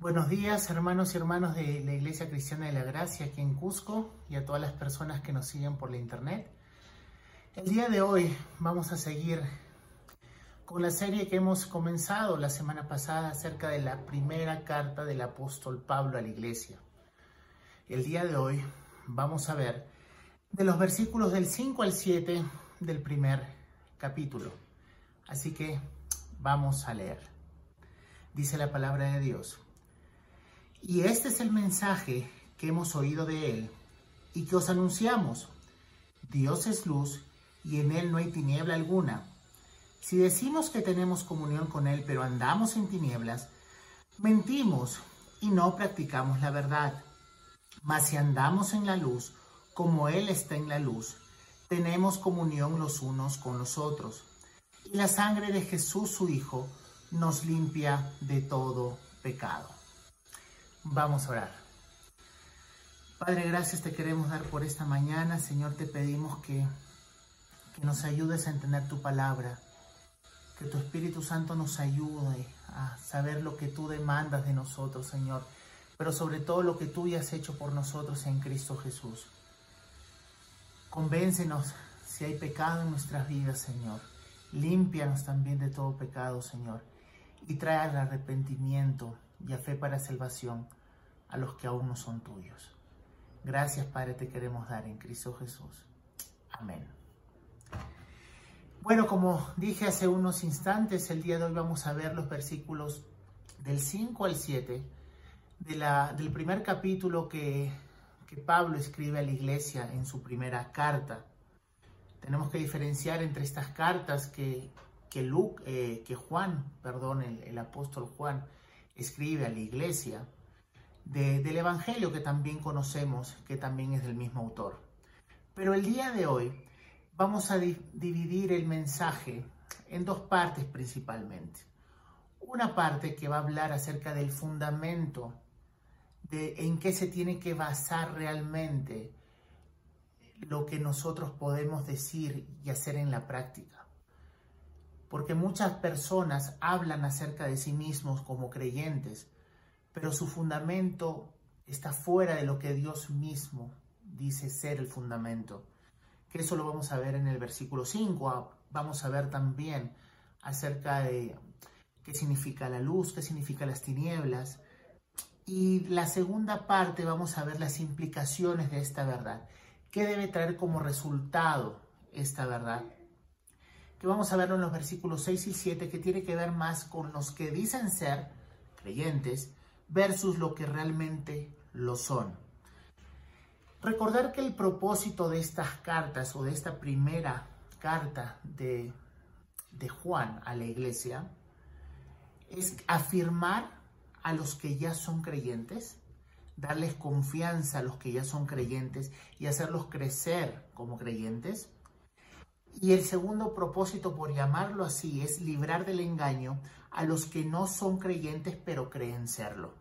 Buenos días hermanos y hermanas de la Iglesia Cristiana de la Gracia aquí en Cusco y a todas las personas que nos siguen por la internet. El día de hoy vamos a seguir con la serie que hemos comenzado la semana pasada acerca de la primera carta del apóstol Pablo a la iglesia. El día de hoy vamos a ver de los versículos del 5 al 7 del primer capítulo. Así que vamos a leer. Dice la palabra de Dios. Y este es el mensaje que hemos oído de Él y que os anunciamos. Dios es luz y en Él no hay tiniebla alguna. Si decimos que tenemos comunión con Él pero andamos en tinieblas, mentimos y no practicamos la verdad. Mas si andamos en la luz, como Él está en la luz, tenemos comunión los unos con los otros. Y la sangre de Jesús, su Hijo, nos limpia de todo pecado. Vamos a orar. Padre, gracias te queremos dar por esta mañana. Señor, te pedimos que, que nos ayudes a entender tu palabra, que tu Espíritu Santo nos ayude a saber lo que tú demandas de nosotros, Señor, pero sobre todo lo que tú ya has hecho por nosotros en Cristo Jesús. Convéncenos si hay pecado en nuestras vidas, Señor. Límpianos también de todo pecado, Señor, y trae al arrepentimiento y a fe para salvación a los que aún no son tuyos. Gracias, Padre, te queremos dar en Cristo Jesús. Amén. Bueno, como dije hace unos instantes, el día de hoy vamos a ver los versículos del 5 al 7 de la, del primer capítulo que, que Pablo escribe a la iglesia en su primera carta. Tenemos que diferenciar entre estas cartas que, que, Luke, eh, que Juan, perdón, el, el apóstol Juan, escribe a la iglesia del Evangelio que también conocemos, que también es del mismo autor. Pero el día de hoy vamos a dividir el mensaje en dos partes principalmente. Una parte que va a hablar acerca del fundamento, de en qué se tiene que basar realmente lo que nosotros podemos decir y hacer en la práctica. Porque muchas personas hablan acerca de sí mismos como creyentes, pero su fundamento está fuera de lo que Dios mismo dice ser el fundamento. Que eso lo vamos a ver en el versículo 5. Ah, vamos a ver también acerca de qué significa la luz, qué significa las tinieblas. Y la segunda parte vamos a ver las implicaciones de esta verdad. ¿Qué debe traer como resultado esta verdad? Que vamos a verlo en los versículos 6 y 7, que tiene que ver más con los que dicen ser creyentes versus lo que realmente lo son. Recordar que el propósito de estas cartas o de esta primera carta de, de Juan a la iglesia es afirmar a los que ya son creyentes, darles confianza a los que ya son creyentes y hacerlos crecer como creyentes. Y el segundo propósito, por llamarlo así, es librar del engaño a los que no son creyentes pero creen serlo.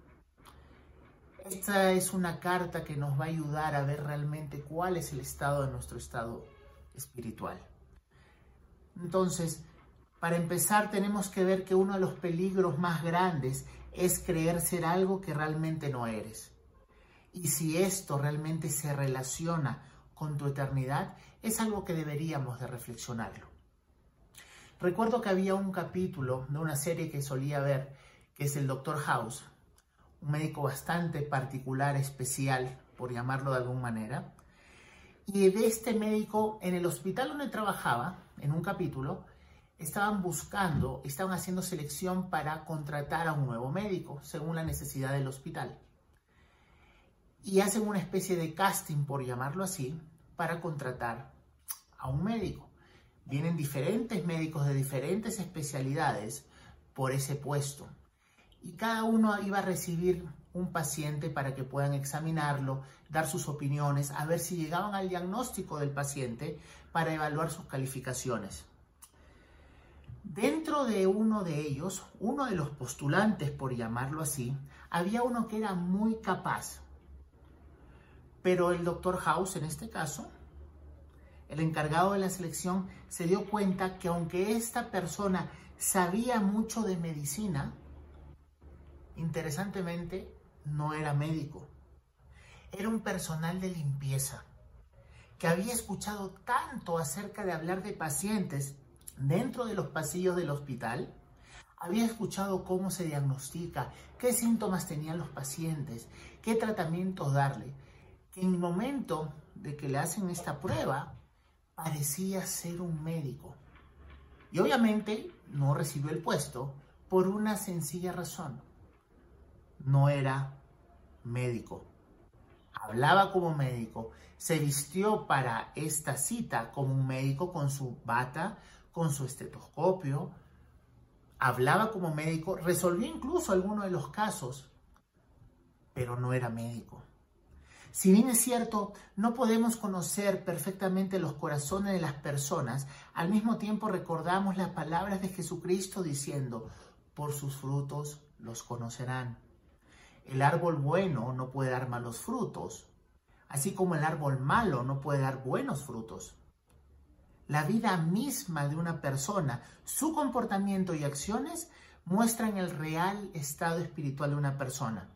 Esta es una carta que nos va a ayudar a ver realmente cuál es el estado de nuestro estado espiritual. Entonces, para empezar, tenemos que ver que uno de los peligros más grandes es creer ser algo que realmente no eres. Y si esto realmente se relaciona con tu eternidad, es algo que deberíamos de reflexionarlo. Recuerdo que había un capítulo de una serie que solía ver, que es el Doctor House, un médico bastante particular, especial, por llamarlo de alguna manera. Y de este médico, en el hospital donde trabajaba, en un capítulo, estaban buscando, estaban haciendo selección para contratar a un nuevo médico, según la necesidad del hospital. Y hacen una especie de casting, por llamarlo así, para contratar a un médico. Vienen diferentes médicos de diferentes especialidades por ese puesto y cada uno iba a recibir un paciente para que puedan examinarlo, dar sus opiniones, a ver si llegaban al diagnóstico del paciente para evaluar sus calificaciones. Dentro de uno de ellos, uno de los postulantes, por llamarlo así, había uno que era muy capaz. Pero el doctor House, en este caso, el encargado de la selección, se dio cuenta que aunque esta persona sabía mucho de medicina, interesantemente, no era médico. Era un personal de limpieza que había escuchado tanto acerca de hablar de pacientes dentro de los pasillos del hospital. Había escuchado cómo se diagnostica, qué síntomas tenían los pacientes, qué tratamientos darle. En el momento de que le hacen esta prueba, parecía ser un médico. Y obviamente no recibió el puesto por una sencilla razón. No era médico. Hablaba como médico. Se vistió para esta cita como un médico con su bata, con su estetoscopio. Hablaba como médico. Resolvió incluso algunos de los casos. Pero no era médico. Si bien es cierto, no podemos conocer perfectamente los corazones de las personas, al mismo tiempo recordamos las palabras de Jesucristo diciendo, por sus frutos los conocerán. El árbol bueno no puede dar malos frutos, así como el árbol malo no puede dar buenos frutos. La vida misma de una persona, su comportamiento y acciones muestran el real estado espiritual de una persona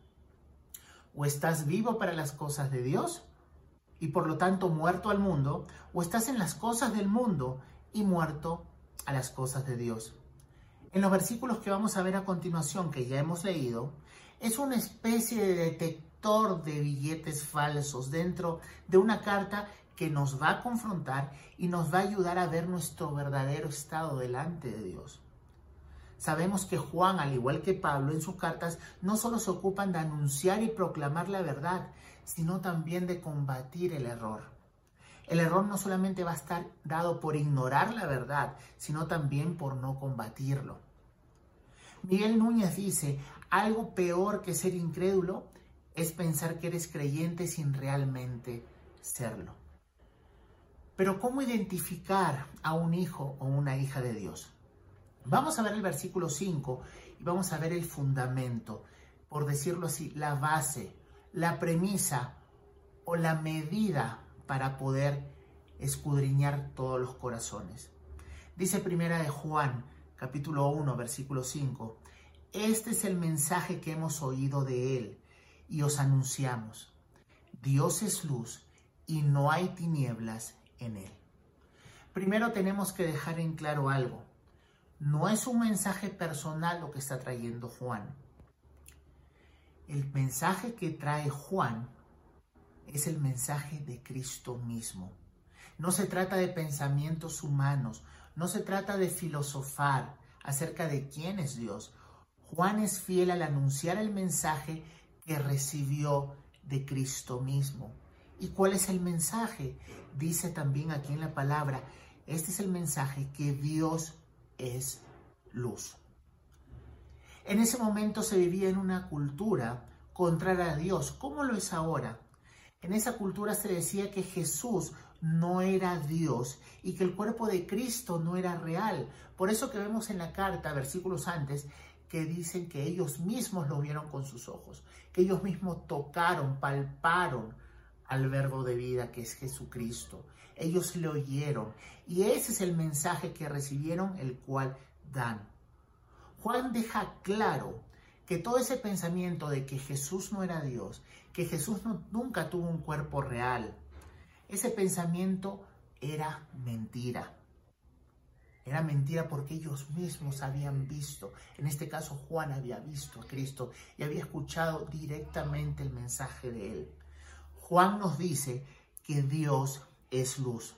o estás vivo para las cosas de Dios y por lo tanto muerto al mundo, o estás en las cosas del mundo y muerto a las cosas de Dios. En los versículos que vamos a ver a continuación, que ya hemos leído, es una especie de detector de billetes falsos dentro de una carta que nos va a confrontar y nos va a ayudar a ver nuestro verdadero estado delante de Dios. Sabemos que Juan, al igual que Pablo en sus cartas, no solo se ocupan de anunciar y proclamar la verdad, sino también de combatir el error. El error no solamente va a estar dado por ignorar la verdad, sino también por no combatirlo. Miguel Núñez dice, algo peor que ser incrédulo es pensar que eres creyente sin realmente serlo. Pero ¿cómo identificar a un hijo o una hija de Dios? Vamos a ver el versículo 5 y vamos a ver el fundamento, por decirlo así, la base, la premisa o la medida para poder escudriñar todos los corazones. Dice primera de Juan, capítulo 1, versículo 5, este es el mensaje que hemos oído de él y os anunciamos. Dios es luz y no hay tinieblas en él. Primero tenemos que dejar en claro algo. No es un mensaje personal lo que está trayendo Juan. El mensaje que trae Juan es el mensaje de Cristo mismo. No se trata de pensamientos humanos, no se trata de filosofar acerca de quién es Dios. Juan es fiel al anunciar el mensaje que recibió de Cristo mismo. ¿Y cuál es el mensaje? Dice también aquí en la palabra, este es el mensaje que Dios es luz. En ese momento se vivía en una cultura contraria a Dios, ¿Cómo lo es ahora. En esa cultura se decía que Jesús no era Dios y que el cuerpo de Cristo no era real. Por eso que vemos en la carta, versículos antes, que dicen que ellos mismos lo vieron con sus ojos, que ellos mismos tocaron, palparon al verbo de vida que es Jesucristo. Ellos le oyeron y ese es el mensaje que recibieron, el cual dan. Juan deja claro que todo ese pensamiento de que Jesús no era Dios, que Jesús nunca tuvo un cuerpo real, ese pensamiento era mentira. Era mentira porque ellos mismos habían visto, en este caso Juan había visto a Cristo y había escuchado directamente el mensaje de él. Juan nos dice que Dios es luz.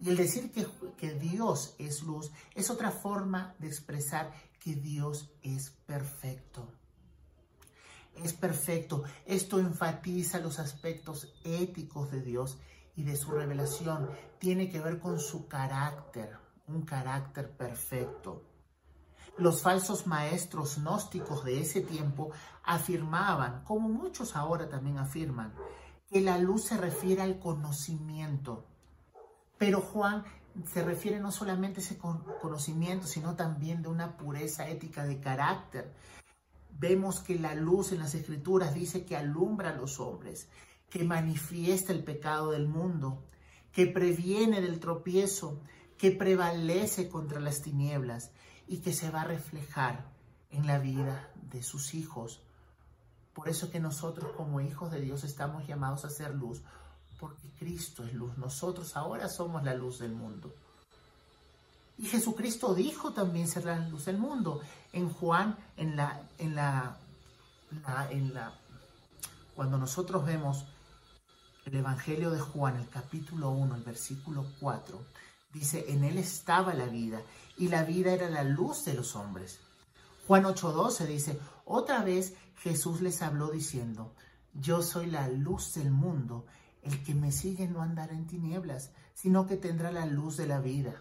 Y el decir que, que, Dios es luz es otra forma de expresar que Dios es perfecto. Es perfecto. Esto enfatiza los aspectos éticos de Dios y de su revelación. Tiene que ver con su carácter, un carácter perfecto. Los falsos maestros gnósticos de ese tiempo afirmaban, como muchos ahora también afirman, que la luz se refiere al conocimiento. Pero Juan se refiere no solamente a ese conocimiento, sino también de una pureza ética de carácter. Vemos que la luz en las escrituras dice que alumbra a los hombres, que manifiesta el pecado del mundo, que previene del tropiezo, que prevalece contra las tinieblas y que se va a reflejar en la vida de sus hijos. Por eso que nosotros como hijos de Dios estamos llamados a ser luz, porque Cristo es luz. Nosotros ahora somos la luz del mundo. Y Jesucristo dijo también ser la luz del mundo. En Juan, en la, en la, en la, cuando nosotros vemos el Evangelio de Juan, el capítulo 1, el versículo 4, dice, en él estaba la vida, y la vida era la luz de los hombres. Juan 8:12 dice, otra vez Jesús les habló diciendo, yo soy la luz del mundo, el que me sigue no andará en tinieblas, sino que tendrá la luz de la vida.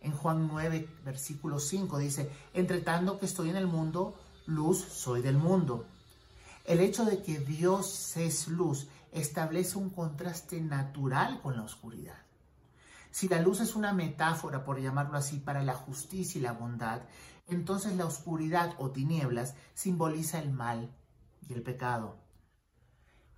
En Juan 9, versículo 5 dice, entre tanto que estoy en el mundo, luz soy del mundo. El hecho de que Dios es luz establece un contraste natural con la oscuridad. Si la luz es una metáfora, por llamarlo así, para la justicia y la bondad, entonces la oscuridad o tinieblas simboliza el mal y el pecado.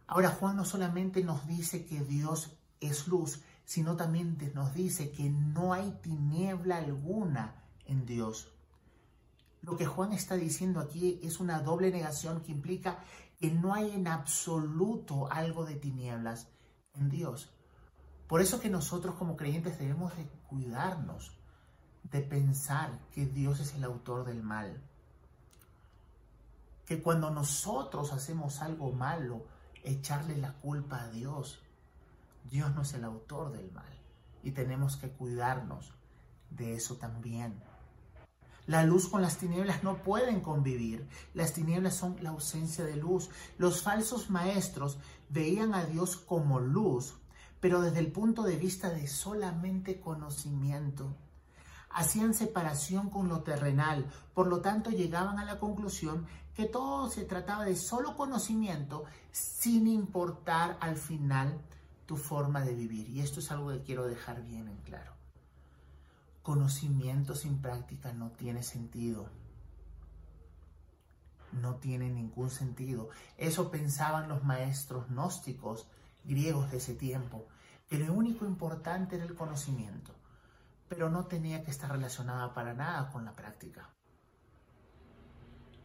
Ahora Juan no solamente nos dice que Dios es luz, sino también nos dice que no hay tiniebla alguna en Dios. Lo que Juan está diciendo aquí es una doble negación que implica que no hay en absoluto algo de tinieblas en Dios. Por eso que nosotros como creyentes debemos de cuidarnos de pensar que Dios es el autor del mal. Que cuando nosotros hacemos algo malo, echarle la culpa a Dios. Dios no es el autor del mal y tenemos que cuidarnos de eso también. La luz con las tinieblas no pueden convivir. Las tinieblas son la ausencia de luz. Los falsos maestros veían a Dios como luz, pero desde el punto de vista de solamente conocimiento. Hacían separación con lo terrenal, por lo tanto llegaban a la conclusión que todo se trataba de solo conocimiento sin importar al final tu forma de vivir. Y esto es algo que quiero dejar bien en claro. Conocimiento sin práctica no tiene sentido. No tiene ningún sentido. Eso pensaban los maestros gnósticos griegos de ese tiempo, que lo único importante era el conocimiento, pero no tenía que estar relacionada para nada con la práctica.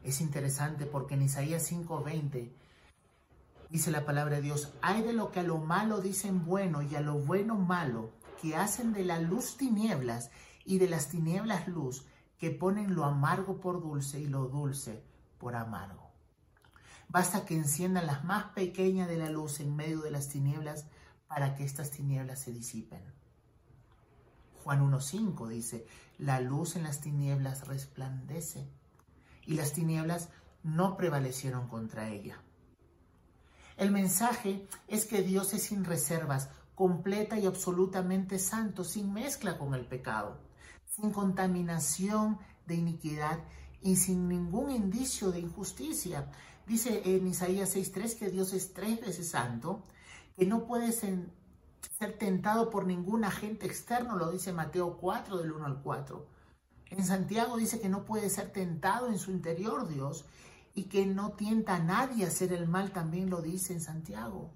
Es interesante porque en Isaías 5:20 dice la palabra de Dios, hay de lo que a lo malo dicen bueno y a lo bueno malo, que hacen de la luz tinieblas y de las tinieblas luz, que ponen lo amargo por dulce y lo dulce por amargo. Basta que enciendan las más pequeñas de la luz en medio de las tinieblas para que estas tinieblas se disipen. Juan 1.5 dice, la luz en las tinieblas resplandece y las tinieblas no prevalecieron contra ella. El mensaje es que Dios es sin reservas, completa y absolutamente santo, sin mezcla con el pecado, sin contaminación de iniquidad y sin ningún indicio de injusticia. Dice en Isaías 6.3 que Dios es tres veces santo, que no puede ser tentado por ningún agente externo, lo dice Mateo 4 del 1 al 4. En Santiago dice que no puede ser tentado en su interior Dios y que no tienta a nadie a hacer el mal, también lo dice en Santiago.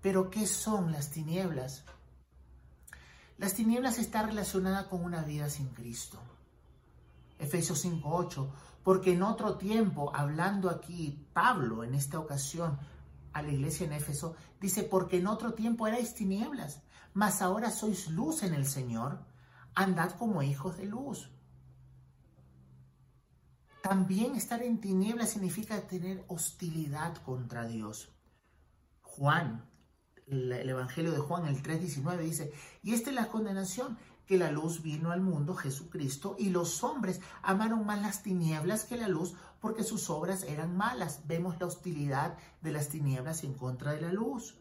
Pero ¿qué son las tinieblas? Las tinieblas están relacionadas con una vida sin Cristo. Efesios 5:8, porque en otro tiempo, hablando aquí Pablo en esta ocasión a la iglesia en Éfeso, dice, porque en otro tiempo erais tinieblas, mas ahora sois luz en el Señor andad como hijos de luz. También estar en tinieblas significa tener hostilidad contra Dios. Juan, el, Evangelio de Juan, el 3.19 dice, y esta es la condenación, que la luz vino al mundo, Jesucristo, y los hombres amaron más las tinieblas que la luz porque sus obras eran malas. Vemos la hostilidad de las tinieblas en contra de la luz.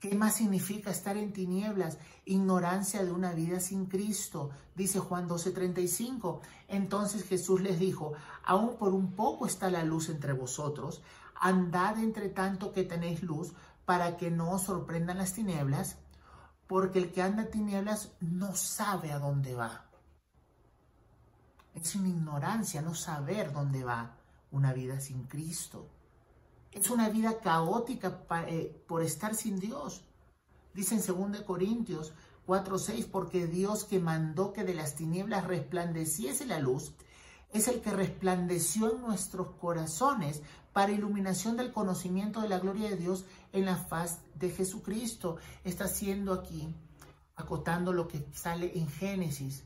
¿Qué más significa estar en tinieblas? Ignorancia de una vida sin Cristo, dice Juan 12:35. Entonces Jesús les dijo, aún por un poco está la luz entre vosotros, andad entre tanto que tenéis luz, para que no os sorprendan las tinieblas, porque el que anda en tinieblas no sabe a dónde va. Es una ignorancia no saber dónde va una vida sin Cristo. Es una vida caótica eh, por estar sin Dice en 2 Corintios 4.6, porque Dios que mandó que de las tinieblas resplandeciese la luz, es el que resplandeció en nuestros corazones para iluminación del conocimiento de la gloria de Dios en la faz de Jesucristo. Está haciendo aquí, acotando lo que sale en Génesis,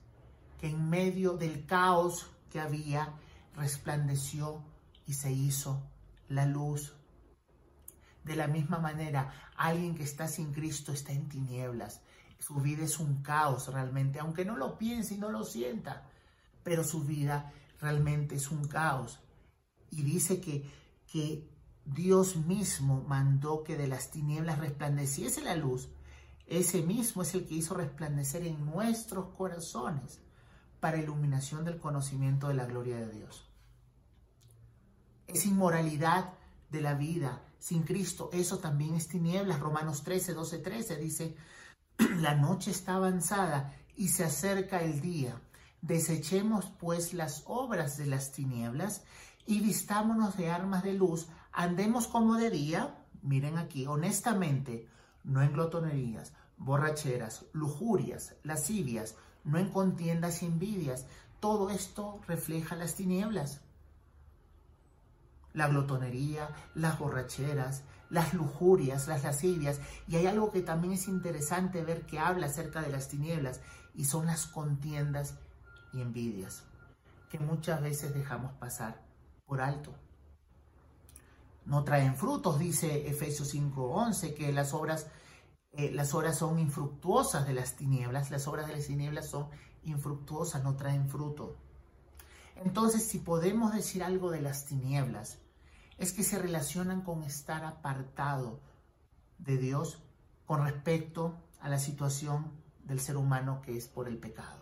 que en medio del caos que había, resplandeció y se hizo la luz. De la misma manera, alguien que está sin Cristo está en tinieblas. Su vida es un caos realmente, aunque no lo piense y no lo sienta, pero su vida realmente es un caos. Y dice que que Dios mismo mandó que de las tinieblas resplandeciese la luz, ese mismo es el que hizo resplandecer en nuestros corazones para iluminación del conocimiento de la gloria de Dios. Es inmoralidad de la vida sin Cristo, eso también es tinieblas. Romanos 13, 12, 13 dice, la noche está avanzada y se acerca el día. Desechemos pues las obras de las tinieblas y vistámonos de armas de luz, andemos como de día, miren aquí, honestamente, no en glotonerías, borracheras, lujurias, lascivias, no en contiendas y envidias. Todo esto refleja las tinieblas. La glotonería, las borracheras, las lujurias, las lascivias. Y hay algo que también es interesante ver que habla acerca de las tinieblas y son las contiendas y envidias que muchas veces dejamos pasar por alto. No traen frutos, dice Efesios 5:11, que las obras, eh, las obras son infructuosas de las tinieblas, las obras de las tinieblas son infructuosas, no traen fruto. Entonces, si podemos decir algo de las tinieblas, es que se relacionan con estar apartado de Dios con respecto a la situación del ser humano que es por el pecado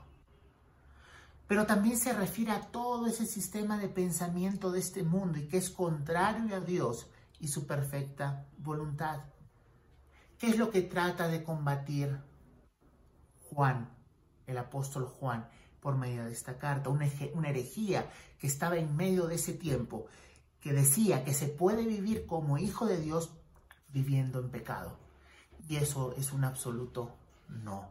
pero también se refiere a todo ese sistema de pensamiento de este mundo y que es contrario a Dios y su perfecta voluntad. ¿Qué es lo que trata de combatir Juan, el apóstol Juan, por medio de esta carta? Una, herejía que estaba en medio de ese tiempo, que decía que se puede vivir como hijo de Dios viviendo en pecado. Y eso es un absoluto no.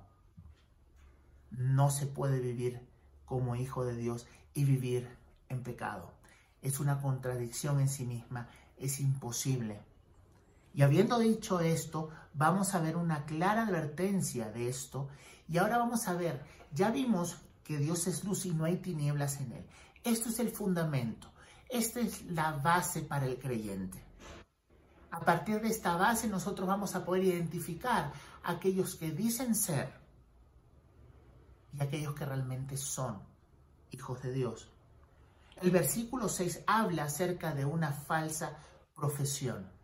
No se puede vivir como hijo de Dios y vivir en pecado. Es una contradicción en sí misma, es imposible. Y habiendo dicho esto, vamos a ver una clara advertencia de esto. Y ahora vamos a ver, ya vimos que Dios es luz y no hay tinieblas en él. Esto es el fundamento, esta es la base para el creyente. A partir de esta base nosotros vamos a poder identificar a aquellos que dicen ser y aquellos que realmente son hijos de Dios. El versículo 6 habla acerca de una falsa profesión.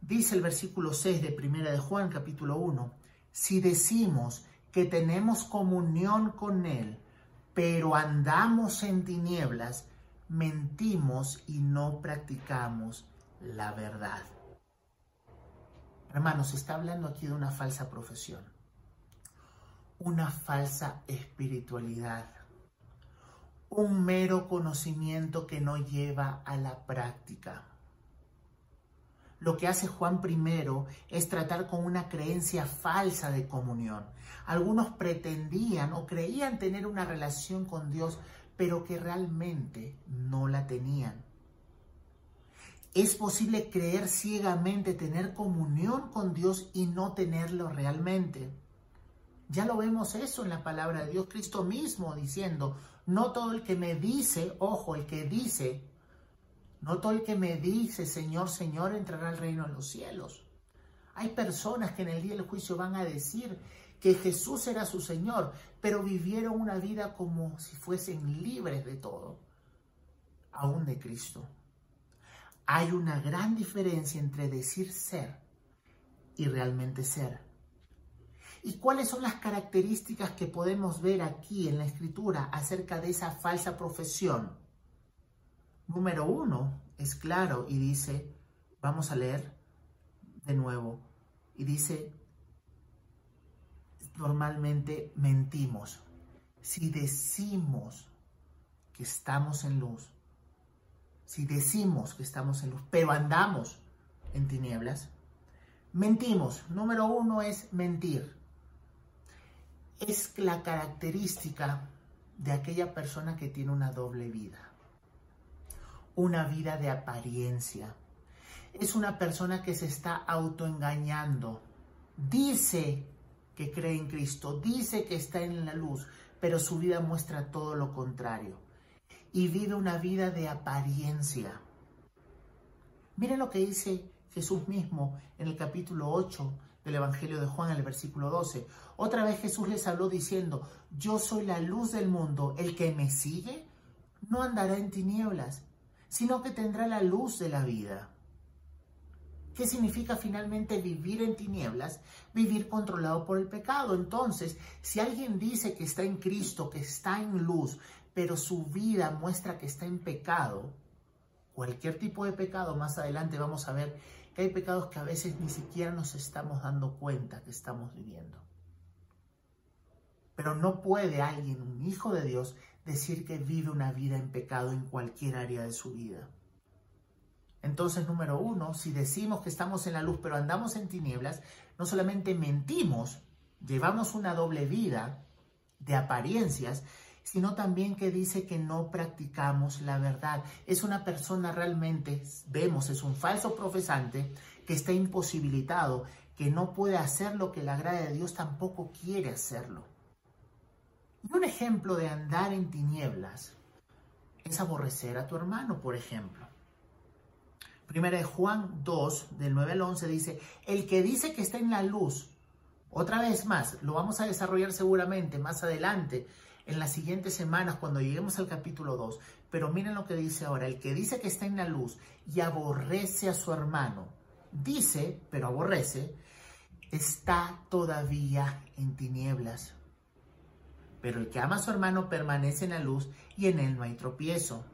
Dice el versículo 6 de Primera de Juan capítulo 1, si decimos que tenemos comunión con Él, pero andamos en tinieblas, mentimos y no practicamos la verdad. Hermanos, está hablando aquí de una falsa profesión una falsa espiritualidad, un mero conocimiento que no lleva a la práctica. Lo que hace Juan I es tratar con una creencia falsa de comunión. Algunos pretendían o creían tener una relación con Dios, pero que realmente no la tenían. Es posible creer ciegamente, tener comunión con Dios y no tenerlo realmente. Ya lo vemos eso en la palabra de Dios, Cristo mismo diciendo, no todo el que me dice, ojo, el que dice, no todo el que me dice, Señor, Señor, entrará al reino de los cielos. Hay personas que en el día del juicio van a decir que Jesús era su Señor, pero vivieron una vida como si fuesen libres de todo, aún de Cristo. Hay una gran diferencia entre decir ser y realmente ser. ¿Y cuáles son las características que podemos ver aquí en la escritura acerca de esa falsa profesión? Número uno, es claro y dice, vamos a leer de nuevo, y dice, normalmente mentimos. Si decimos que estamos en luz, si decimos que estamos en luz, pero andamos en tinieblas, mentimos. Número uno es mentir. es la característica de aquella persona que tiene una doble vida, una vida de apariencia. Es una persona que se está autoengañando. Dice que cree en Cristo, dice que está en la luz, pero su vida muestra todo lo contrario. Y vive una vida de apariencia. Miren lo que dice Jesús mismo en el capítulo 8 del Evangelio de Juan, el versículo 12. Otra vez Jesús les habló diciendo, yo soy la luz del mundo, el que me sigue no andará en tinieblas, sino que tendrá la luz de la vida. ¿Qué significa finalmente vivir en tinieblas? Vivir controlado por el pecado. Entonces, si alguien dice que está en Cristo, que está en luz, pero su vida muestra que está en pecado, cualquier tipo de pecado, más adelante vamos a ver que hay pecados que a veces ni siquiera nos estamos dando cuenta que estamos viviendo. Pero no puede alguien, un hijo de Dios, decir que vive una vida en pecado en cualquier área de su vida. Entonces, número uno, si decimos que estamos en la luz pero andamos en tinieblas, no solamente mentimos, llevamos una doble vida de apariencias, sino también que dice que no practicamos la verdad. Es una persona realmente, vemos, es un falso profesante que está imposibilitado, que no puede hacer lo que la gracia de Dios tampoco quiere hacerlo. Y un ejemplo de andar en tinieblas es aborrecer a tu hermano, por ejemplo. Primera de Juan 2, del 9 al 11, dice, el que dice que está en la luz, otra vez más, lo vamos a desarrollar seguramente más adelante, en las siguientes semanas cuando lleguemos al capítulo 2. Pero miren lo que dice ahora, el que dice que está en la luz y aborrece a su hermano, dice, pero aborrece, está todavía en tinieblas. Pero el que ama a su hermano permanece en la luz y en él no hay tropiezo.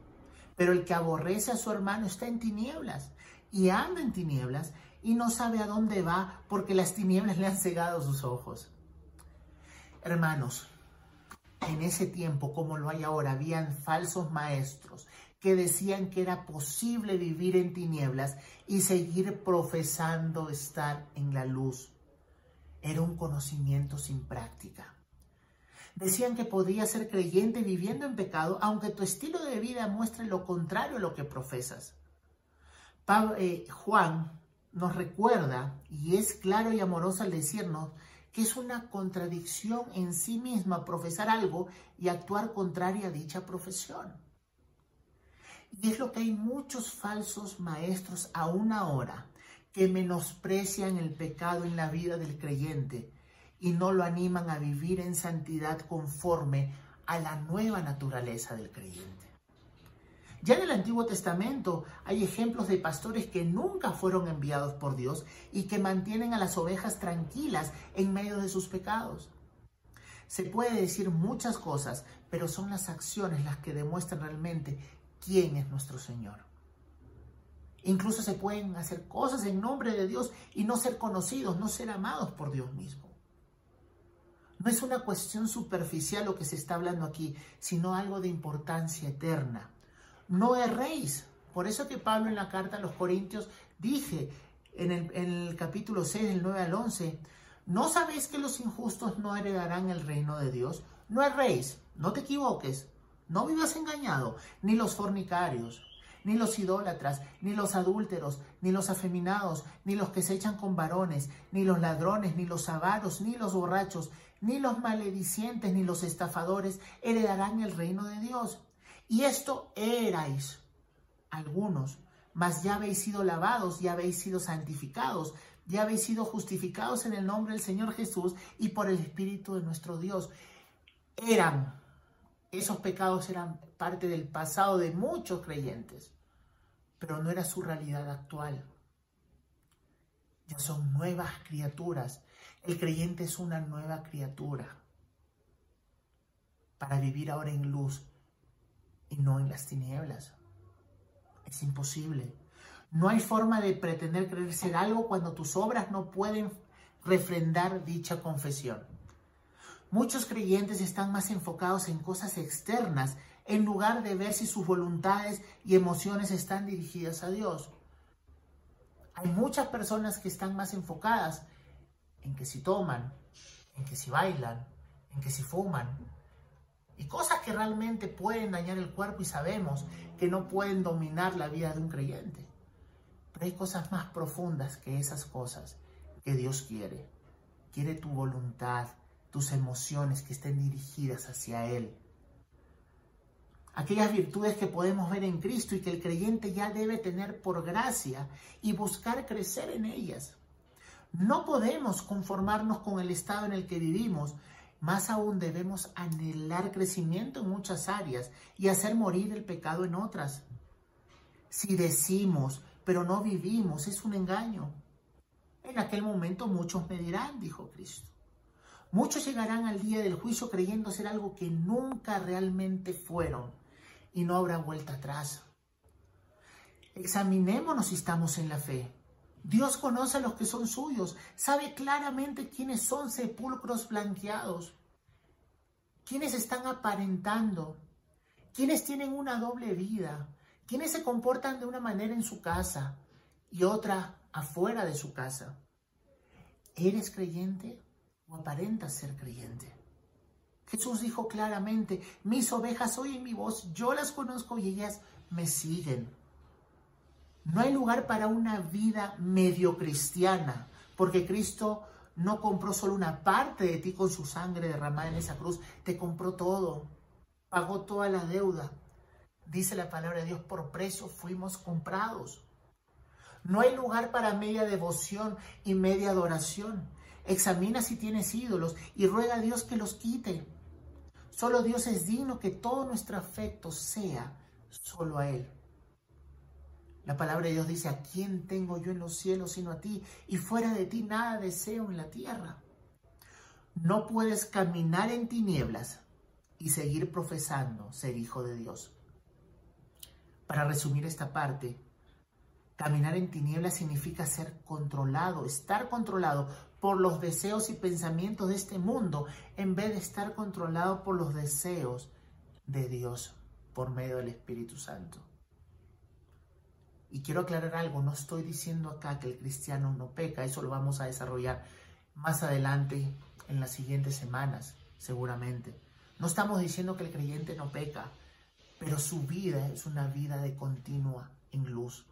Pero el que aborrece a su hermano está en tinieblas y anda en tinieblas y no sabe a dónde va porque las tinieblas le han cegado sus ojos. Hermanos, en ese tiempo, como lo hay ahora, habían falsos maestros que decían que era posible vivir en tinieblas y seguir profesando estar en la luz. Era un conocimiento sin práctica. Decían que podías ser creyente viviendo en pecado, aunque tu estilo de vida muestre lo contrario a lo que profesas. Eh, Juan nos recuerda, y es claro y amoroso al decirnos, que es una contradicción en sí misma profesar algo y actuar contraria a dicha profesión. Y es lo que hay muchos falsos maestros aún ahora que menosprecian el pecado en la vida del creyente y no lo animan a vivir en santidad conforme a la nueva naturaleza del creyente. Ya en el Antiguo Testamento hay ejemplos de pastores que nunca fueron enviados por Dios y que mantienen a las ovejas tranquilas en medio de sus pecados. Se puede decir muchas cosas, pero son las acciones las que demuestran realmente quién es nuestro Señor. Incluso se pueden hacer cosas en nombre de Dios y no ser conocidos, no ser amados por Dios mismo. No es una cuestión superficial lo que se está hablando aquí, sino algo de importancia eterna no erréis. Por eso que Pablo en la carta a los Corintios dije en el, capítulo 6, del 9 al 11, ¿no sabéis que los injustos no heredarán el reino de Dios? No erréis, no te equivoques, no vivas engañado, ni los fornicarios, ni los idólatras, ni los adúlteros, ni los afeminados, ni los que se echan con varones, ni los ladrones, ni los avaros, ni los borrachos, ni los maledicientes, ni los estafadores heredarán el reino de Dios. Y esto erais algunos, mas ya habéis sido lavados, ya habéis sido santificados, ya habéis sido justificados en el nombre del Señor Jesús y por el Espíritu de nuestro Dios. Eran, esos pecados eran parte del pasado de muchos creyentes, pero no era su realidad actual. Ya son nuevas criaturas. El creyente es una nueva criatura para vivir ahora en luz y no en las tinieblas. Es imposible. No hay forma de pretender creer ser algo cuando tus obras no pueden refrendar dicha confesión. Muchos creyentes están más enfocados en cosas externas en lugar de ver si sus voluntades y emociones están dirigidas a Dios. Hay muchas personas que están más enfocadas en que si toman, en que si bailan, en que si fuman, y cosas que realmente pueden dañar el cuerpo y sabemos que no pueden dominar la vida de un creyente. Pero hay cosas más profundas que esas cosas que Dios quiere. Quiere tu voluntad, tus emociones que estén dirigidas hacia Él. Aquellas virtudes que podemos ver en Cristo y que el creyente ya debe tener por gracia y buscar crecer en ellas. No podemos conformarnos con el estado en el que vivimos, más aún debemos anhelar crecimiento en muchas áreas y hacer morir el pecado en otras. Si decimos, pero no vivimos, es un engaño. En aquel momento muchos me dirán, dijo Cristo. Muchos llegarán al día del juicio creyendo ser algo que nunca realmente fueron y no habrá vuelta atrás. Examinémonos si estamos en la fe. Dios conoce a los que son suyos, sabe claramente quiénes son sepulcros blanqueados, quiénes están aparentando, quiénes tienen una doble vida, quiénes se comportan de una manera en su casa y otra afuera de su casa. ¿Eres creyente? aparenta ser creyente. Jesús dijo claramente, mis ovejas oyen mi voz, yo las conozco y ellas me siguen. No hay lugar para una vida medio cristiana, porque Cristo no compró solo una parte de ti con su sangre derramada en esa cruz, te compró todo, pagó toda la deuda. Dice la palabra de Dios, por precio fuimos comprados. No hay lugar para media devoción y media adoración. Examina si tienes ídolos y ruega a Dios que los quite. Solo Dios es digno que todo nuestro afecto sea solo a Él. La palabra de Dios dice, ¿a quién tengo yo en los cielos sino a ti? Y fuera de ti nada deseo en la tierra. No puedes caminar en tinieblas y seguir profesando ser hijo de Dios. Para resumir esta parte, caminar en tinieblas significa ser controlado, estar controlado por los deseos y pensamientos de este mundo en vez de estar controlado por los deseos de Dios por medio del Espíritu Santo. Y quiero aclarar algo, no estoy diciendo acá que el cristiano no peca, eso lo vamos a desarrollar más adelante en las siguientes semanas, seguramente. No estamos diciendo que el creyente no peca, pero su vida es una vida de continua en luz,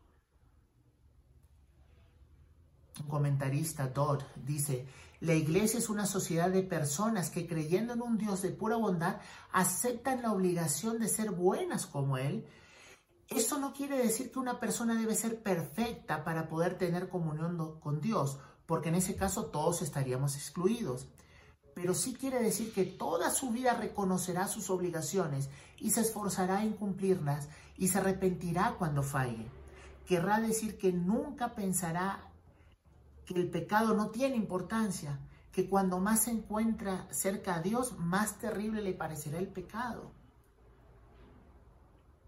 un comentarista, Dodd, dice, la iglesia es una sociedad de personas que creyendo en un Dios de pura bondad aceptan la obligación de ser buenas como Él. Eso no quiere decir que una persona debe ser perfecta para poder tener comunión con Dios, porque en ese caso todos estaríamos excluidos. Pero sí quiere decir que toda su vida reconocerá sus obligaciones y se esforzará en cumplirlas y se arrepentirá cuando falle. Querrá decir que nunca pensará que el pecado no tiene importancia, que cuando más se encuentra cerca a Dios, más terrible le parecerá el pecado.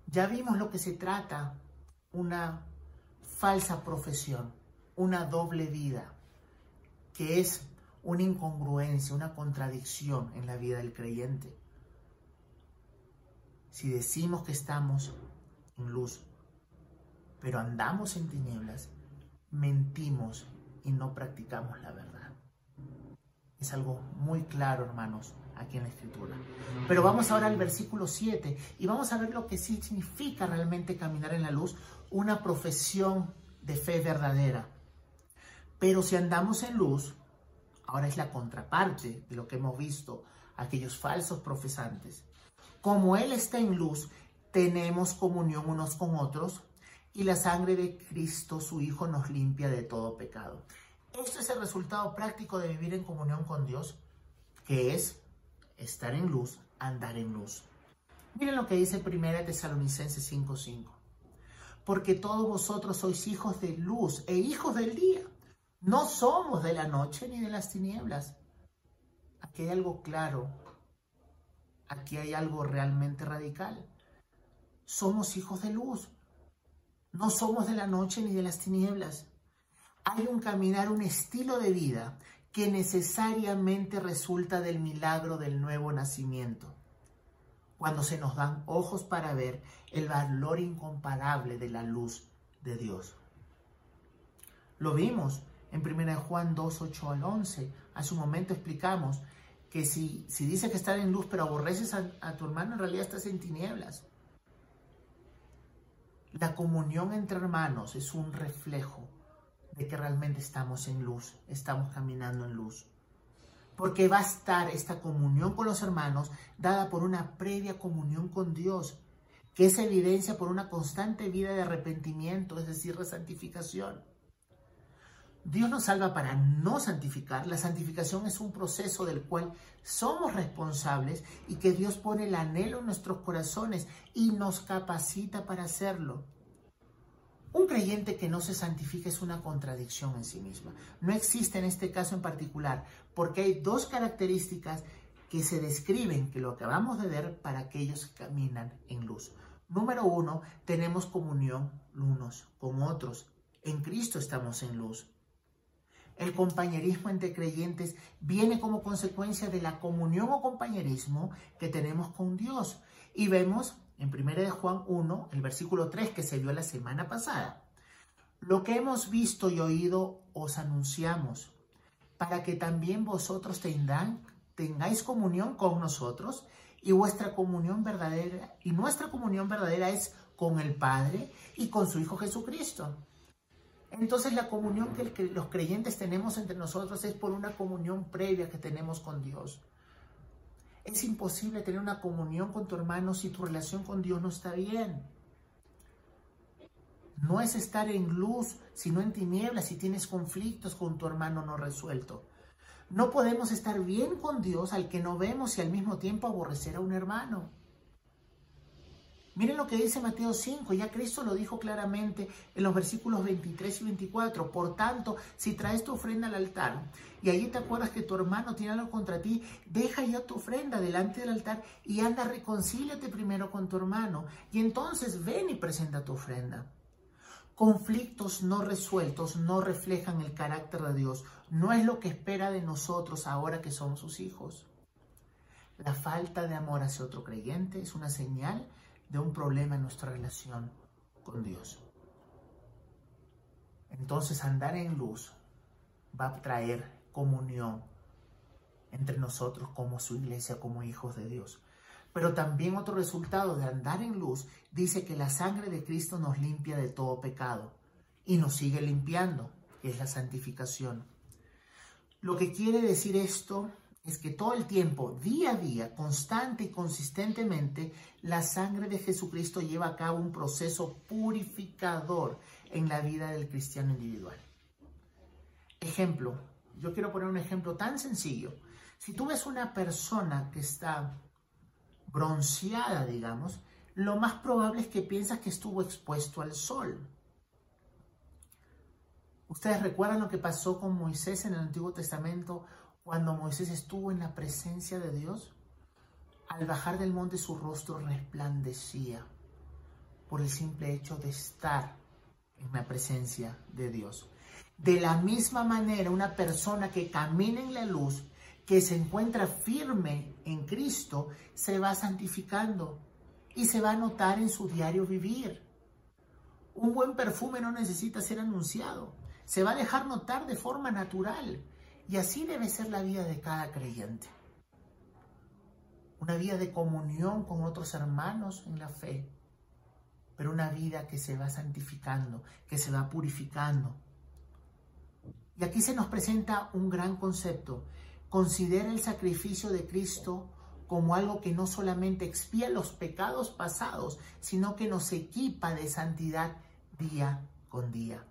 Ya vimos lo que se trata, una falsa profesión, una doble vida, que es una incongruencia, una contradicción en la vida del creyente. Si decimos que estamos en luz, pero andamos en tinieblas, mentimos y no practicamos la verdad. Es algo muy claro, hermanos, aquí en la escritura. Pero vamos ahora al versículo 7 y vamos a ver lo que sí significa realmente caminar en la luz, una profesión de fe verdadera. Pero si andamos en luz, ahora es la contraparte de lo que hemos visto, aquellos falsos profesantes. Como Él está en luz, tenemos comunión unos con otros y la sangre de Cristo, su Hijo, nos limpia de todo pecado. Esto es el resultado práctico de vivir en comunión con Dios, que es estar en luz, andar en luz. Miren lo que dice 1 Tesalonicenses 5:5. Porque todos vosotros sois hijos de luz e hijos del día. No somos de la noche ni de las tinieblas. Aquí hay algo claro. Aquí hay algo realmente radical. Somos hijos de luz. No somos de la noche ni de las tinieblas. Hay un caminar, un estilo de vida que necesariamente resulta del milagro del nuevo nacimiento. Cuando se nos dan ojos para ver el valor incomparable de la luz de Dios. Lo vimos en 1 Juan 2, 8 al 11. A su momento explicamos que si, si dices que estás en luz pero aborreces a, a tu hermano, en realidad estás en tinieblas. La comunión entre hermanos es un reflejo de que realmente estamos en luz, estamos caminando en luz. Porque va a estar esta comunión con los hermanos dada por una previa comunión con Dios, que es evidencia por una constante vida de arrepentimiento, es decir, de santificación. Dios nos salva para no santificar. La santificación es un proceso del cual somos responsables y que Dios pone el anhelo en nuestros corazones y nos capacita para hacerlo. Un creyente que no se santifica es una contradicción en sí misma. No existe en este caso en particular, porque hay dos características que se describen, que lo acabamos de ver, para aquellos que caminan en luz. Número uno, tenemos comunión unos con otros. En Cristo estamos en luz. El compañerismo entre creyentes viene como consecuencia de la comunión o compañerismo que tenemos con Dios. Y vemos en 1 de Juan 1, el versículo 3 que se vio la semana pasada. Lo que hemos visto y oído os anunciamos, para que también vosotros tengáis comunión con nosotros y vuestra comunión verdadera y nuestra comunión verdadera es con el Padre y con su Hijo Jesucristo. Entonces la comunión que los creyentes tenemos entre nosotros es por una comunión previa que tenemos con Dios. Es imposible tener una comunión con tu hermano si tu relación con Dios no está bien. No es estar en luz, sino en tinieblas si tienes conflictos con tu hermano no resuelto. No podemos estar bien con Dios al que no vemos y al mismo tiempo aborrecer a un hermano. Miren lo que dice Mateo 5, ya Cristo lo dijo claramente en los versículos 23 y 24. Por tanto, si traes tu ofrenda al altar y allí te acuerdas que tu hermano tiene algo contra ti, deja ya tu ofrenda delante del altar y anda, reconcíliate primero con tu hermano y entonces ven y presenta tu ofrenda. Conflictos no resueltos no reflejan el carácter de Dios, no es lo que espera de nosotros ahora que somos sus hijos. La falta de amor hacia otro creyente es una señal de un problema en nuestra relación con Dios. Entonces andar en luz va a traer comunión entre nosotros como su iglesia, como hijos de Dios. Pero también otro resultado de andar en luz dice que la sangre de Cristo nos limpia de todo pecado y nos sigue limpiando, que es la santificación. Lo que quiere decir esto es que todo el tiempo, día a día, constante y consistentemente, la sangre de Jesucristo lleva a cabo un proceso purificador en la vida del cristiano individual. Ejemplo, yo quiero poner un ejemplo tan sencillo. Si tú ves una persona que está bronceada, digamos, lo más probable es que piensas que estuvo expuesto al sol. Ustedes recuerdan lo que pasó con Moisés en el Antiguo Testamento cuando Moisés estuvo en la presencia de Dios, al bajar del monte su rostro resplandecía por el simple hecho de estar en la presencia de Dios. De la misma manera, una persona que camina en la luz, que se encuentra firme en Cristo, se va santificando y se va a notar en su diario vivir. Un buen perfume no necesita ser anunciado, se va a dejar notar de forma natural y así debe ser la vida de cada creyente. Una vida de comunión con otros hermanos en la fe, pero una vida que se va santificando, que se va purificando. Y aquí se nos presenta un gran concepto. Considera el sacrificio de Cristo como algo que no solamente expía los pecados pasados, sino que nos equipa de santidad día con día.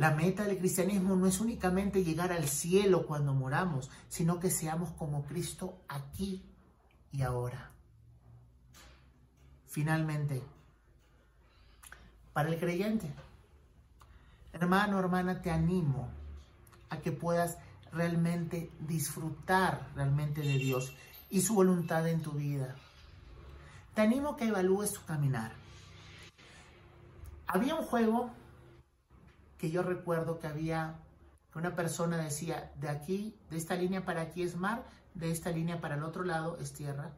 La meta del cristianismo no es únicamente llegar al cielo cuando moramos, sino que seamos como Cristo aquí y ahora. Finalmente, para el creyente, hermano, hermana, te animo a que puedas realmente disfrutar realmente de Dios y su voluntad en tu vida. Te animo a que evalúes tu caminar. Había un juego que yo recuerdo que había, una persona decía, de aquí, de esta línea para aquí es mar, de esta línea para el otro lado es tierra.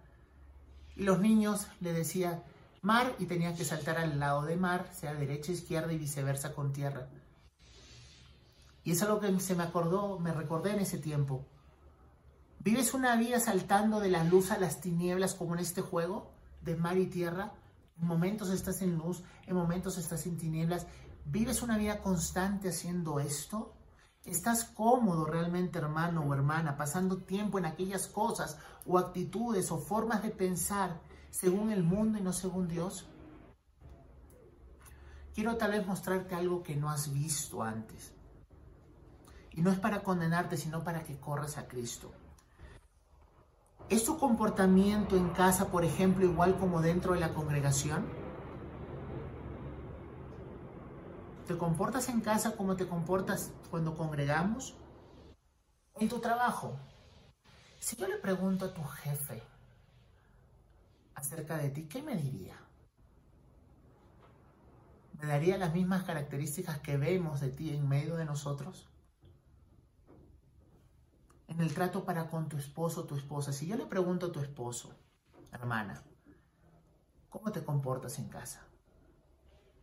Y los niños le decían mar y tenía que saltar al lado de mar, sea derecha, izquierda y viceversa con tierra. Y es lo que se me acordó, me recordé en ese tiempo. ¿Vives una vida saltando de la luz a las tinieblas como en este juego de mar y tierra? En momentos estás en luz, en momentos estás en tinieblas. ¿Vives una vida constante haciendo esto? ¿Estás cómodo realmente, hermano o hermana, pasando tiempo en aquellas cosas o actitudes o formas de pensar según el mundo y no según Dios? Quiero tal vez mostrarte algo que no has visto antes. Y no es para condenarte, sino para que corras a Cristo. ¿Es tu comportamiento en casa, por ejemplo, igual como dentro de la congregación? ¿Te comportas en casa como te comportas cuando congregamos? En tu trabajo. Si yo le pregunto a tu jefe acerca de ti, ¿qué me diría? ¿Me daría las mismas características que vemos de ti en medio de nosotros? En el trato para con tu esposo o tu esposa, si yo le pregunto a tu esposo, hermana, ¿cómo te comportas en casa?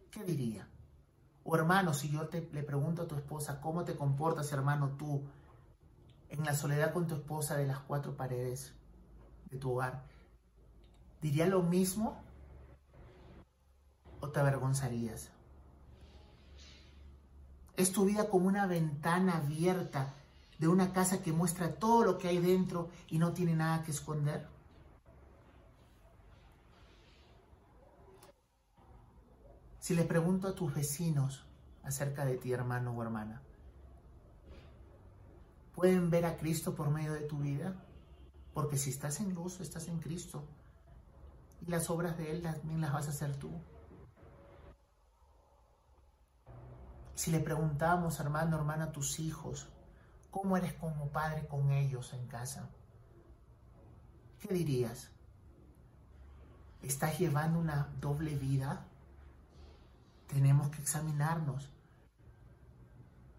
¿Qué diría? O hermano, si yo te, le pregunto a tu esposa, ¿cómo te comportas, hermano, tú en la soledad con tu esposa de las cuatro paredes de tu hogar? ¿Diría lo mismo o te avergonzarías? ¿Es tu vida como una ventana abierta de una casa que muestra todo lo que hay dentro y no tiene nada que esconder? Si le pregunto a tus vecinos acerca de ti, hermano o hermana, ¿pueden ver a Cristo por medio de tu vida? Porque si estás en luz, estás en Cristo. Y las obras de Él también las vas a hacer tú. Si le preguntamos, hermano, hermana, a tus hijos, ¿cómo eres como padre con ellos en casa? ¿Qué dirías? ¿Estás llevando una doble vida? Tenemos que examinarnos.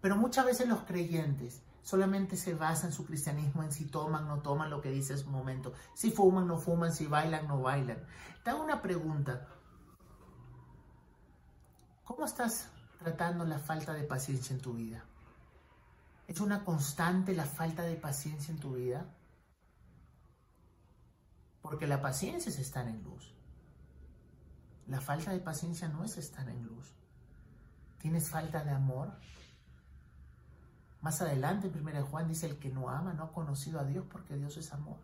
Pero muchas veces los creyentes solamente se basan su cristianismo en si toman, no toman lo que dice en su momento, si fuman, no fuman, si bailan, no bailan. Te hago una pregunta. ¿Cómo estás tratando la falta de paciencia en tu vida? ¿Es una constante la falta de paciencia en tu vida? Porque la paciencia es estar en luz. La falta de paciencia no es estar en luz. ¿Tienes falta de amor? Más adelante en 1 Juan dice, el que no ama no ha conocido a Dios porque Dios es amor.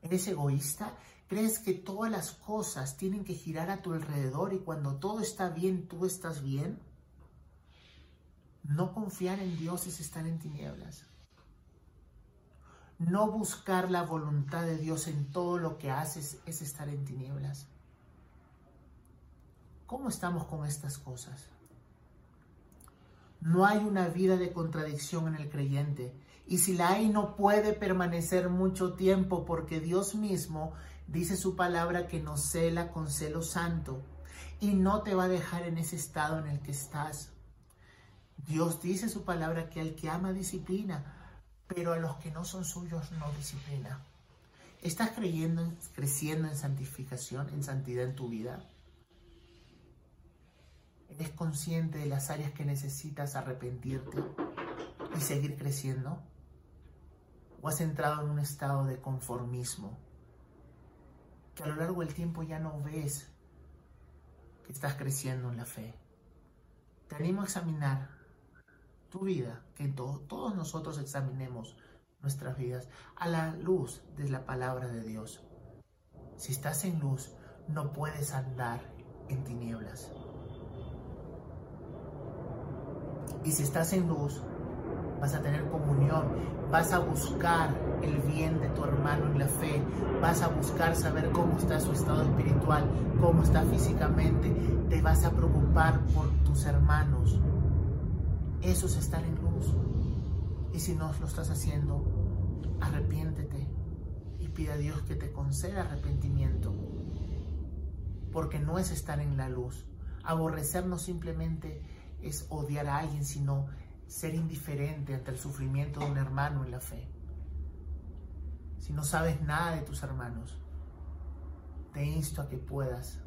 ¿Eres egoísta? ¿Crees que todas las cosas tienen que girar a tu alrededor y cuando todo está bien, tú estás bien? No confiar en Dios es estar en tinieblas. No buscar la voluntad de Dios en todo lo que haces es estar en tinieblas. ¿Cómo estamos con estas cosas? No hay una vida de contradicción en el creyente. Y si la hay, no puede permanecer mucho tiempo porque Dios mismo dice su palabra que nos cela con celo santo y no te va a dejar en ese estado en el que estás. Dios dice su palabra que al que ama disciplina, pero a los que no son suyos no disciplina. ¿Estás creyendo, creciendo en santificación, en santidad en tu vida? ¿Eres consciente de las áreas que necesitas arrepentirte y seguir creciendo? ¿O has entrado en un estado de conformismo que a lo largo del tiempo ya no ves que estás creciendo en la fe? Te animo a examinar tu vida, que todos nosotros examinemos nuestras vidas a la luz de la palabra de Dios. Si estás en luz, no puedes andar en tinieblas. Y si estás en luz, vas a tener comunión, vas a buscar el bien de tu hermano en la fe, vas a buscar saber cómo está su estado espiritual, cómo está físicamente, te vas a preocupar por tus hermanos. Eso es estar en luz. Y si no lo estás haciendo, arrepiéntete y pide a Dios que te conceda arrepentimiento. Porque no es estar en la luz. Aborrecernos simplemente es odiar a alguien, sino ser indiferente ante el sufrimiento de un hermano en la fe. Si no sabes nada de tus hermanos, te insto a que puedas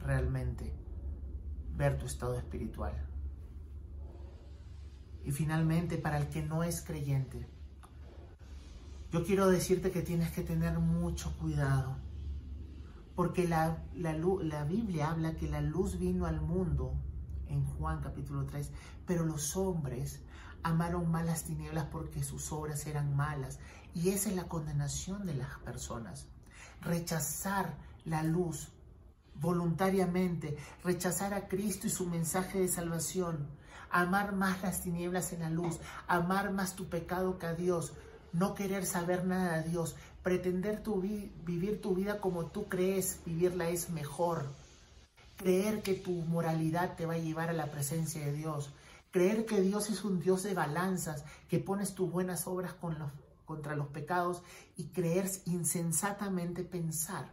realmente ver tu estado espiritual. Y finalmente, para el que no es creyente, Yo quiero decirte que tienes que tener mucho cuidado, porque la, la, la Biblia habla que la luz vino al mundo en Juan capítulo 3, pero los hombres amaron mal las tinieblas porque sus obras eran malas. Y esa es la condenación de las personas. Rechazar la luz voluntariamente, rechazar a Cristo y su mensaje de salvación, amar más las tinieblas en la luz, amar más tu pecado que a Dios, no querer saber nada de Dios, pretender vivir tu vida como tú crees, vivirla es mejor. Creer que tu moralidad te va a llevar a la presencia de Dios. Creer que Dios es un Dios de balanzas, que pones tus buenas obras contra los pecados y creer insensatamente pensar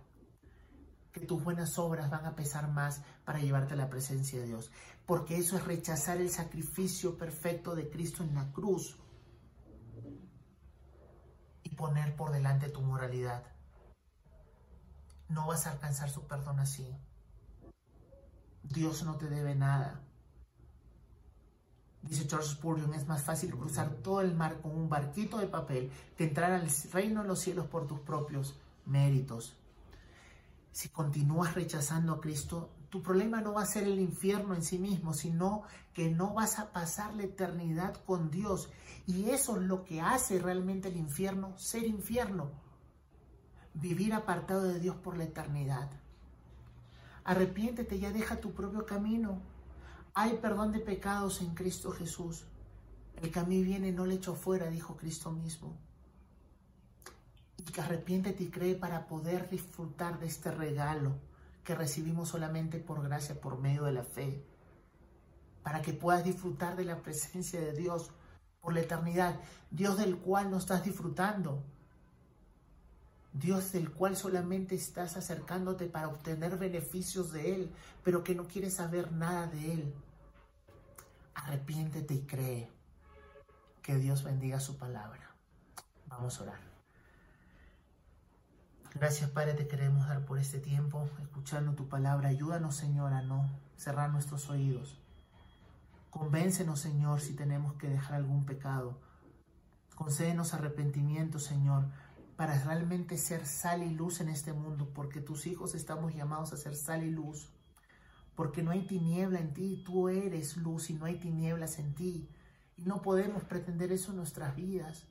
que tus buenas obras van a pesar más para llevarte a la presencia de Dios. Porque eso es rechazar el sacrificio perfecto de Cristo en la cruz y poner por delante tu moralidad. No vas a alcanzar su perdón así. Dios no te debe nada. Dice George Spurgeon, es más fácil cruzar todo el mar con un barquito de papel que entrar al reino de los cielos por tus propios méritos. Si continúas rechazando a Cristo, tu problema no va a ser el infierno en sí mismo, sino que no vas a pasar la eternidad con Dios. Y eso es lo que hace realmente el infierno ser infierno. Vivir apartado de Dios por la eternidad. Arrepiéntete, ya deja tu propio camino. Hay perdón de pecados en Cristo Jesús. El que a mí viene no le echo fuera, dijo Cristo mismo. Y que arrepiéntete y cree para poder disfrutar de este regalo que recibimos solamente por gracia, por medio de la fe. Para que puedas disfrutar de la presencia de Dios por la eternidad. Dios del cual no estás disfrutando. Dios del cual solamente estás acercándote para obtener beneficios de Él, pero que no quieres saber nada de Él. Arrepiéntete y cree. Que Dios bendiga su palabra. Vamos a orar. Gracias Padre, te queremos dar por este tiempo, escuchando tu palabra. Ayúdanos Señor a no cerrar nuestros oídos. Convéncenos Señor si tenemos que dejar algún pecado. Concédenos arrepentimiento Señor para realmente ser sal y luz en este mundo, porque tus hijos estamos llamados a ser sal y luz, porque no hay tiniebla en ti, tú eres luz y no hay tinieblas en ti, y no podemos pretender eso en nuestras vidas.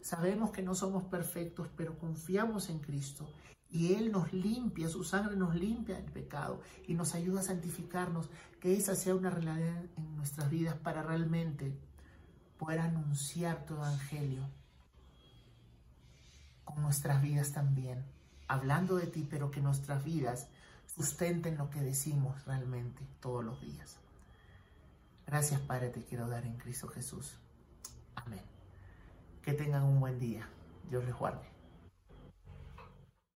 Sabemos que no somos perfectos, pero confiamos en Cristo y Él nos limpia, su sangre nos limpia del pecado y nos ayuda a santificarnos, que esa sea una realidad en nuestras vidas para realmente poder anunciar tu evangelio nuestras vidas también, hablando de ti, pero que nuestras vidas sustenten lo que decimos realmente todos los días. Gracias Padre, te quiero dar en Cristo Jesús. Amén. Que tengan un buen día. Dios les guarde.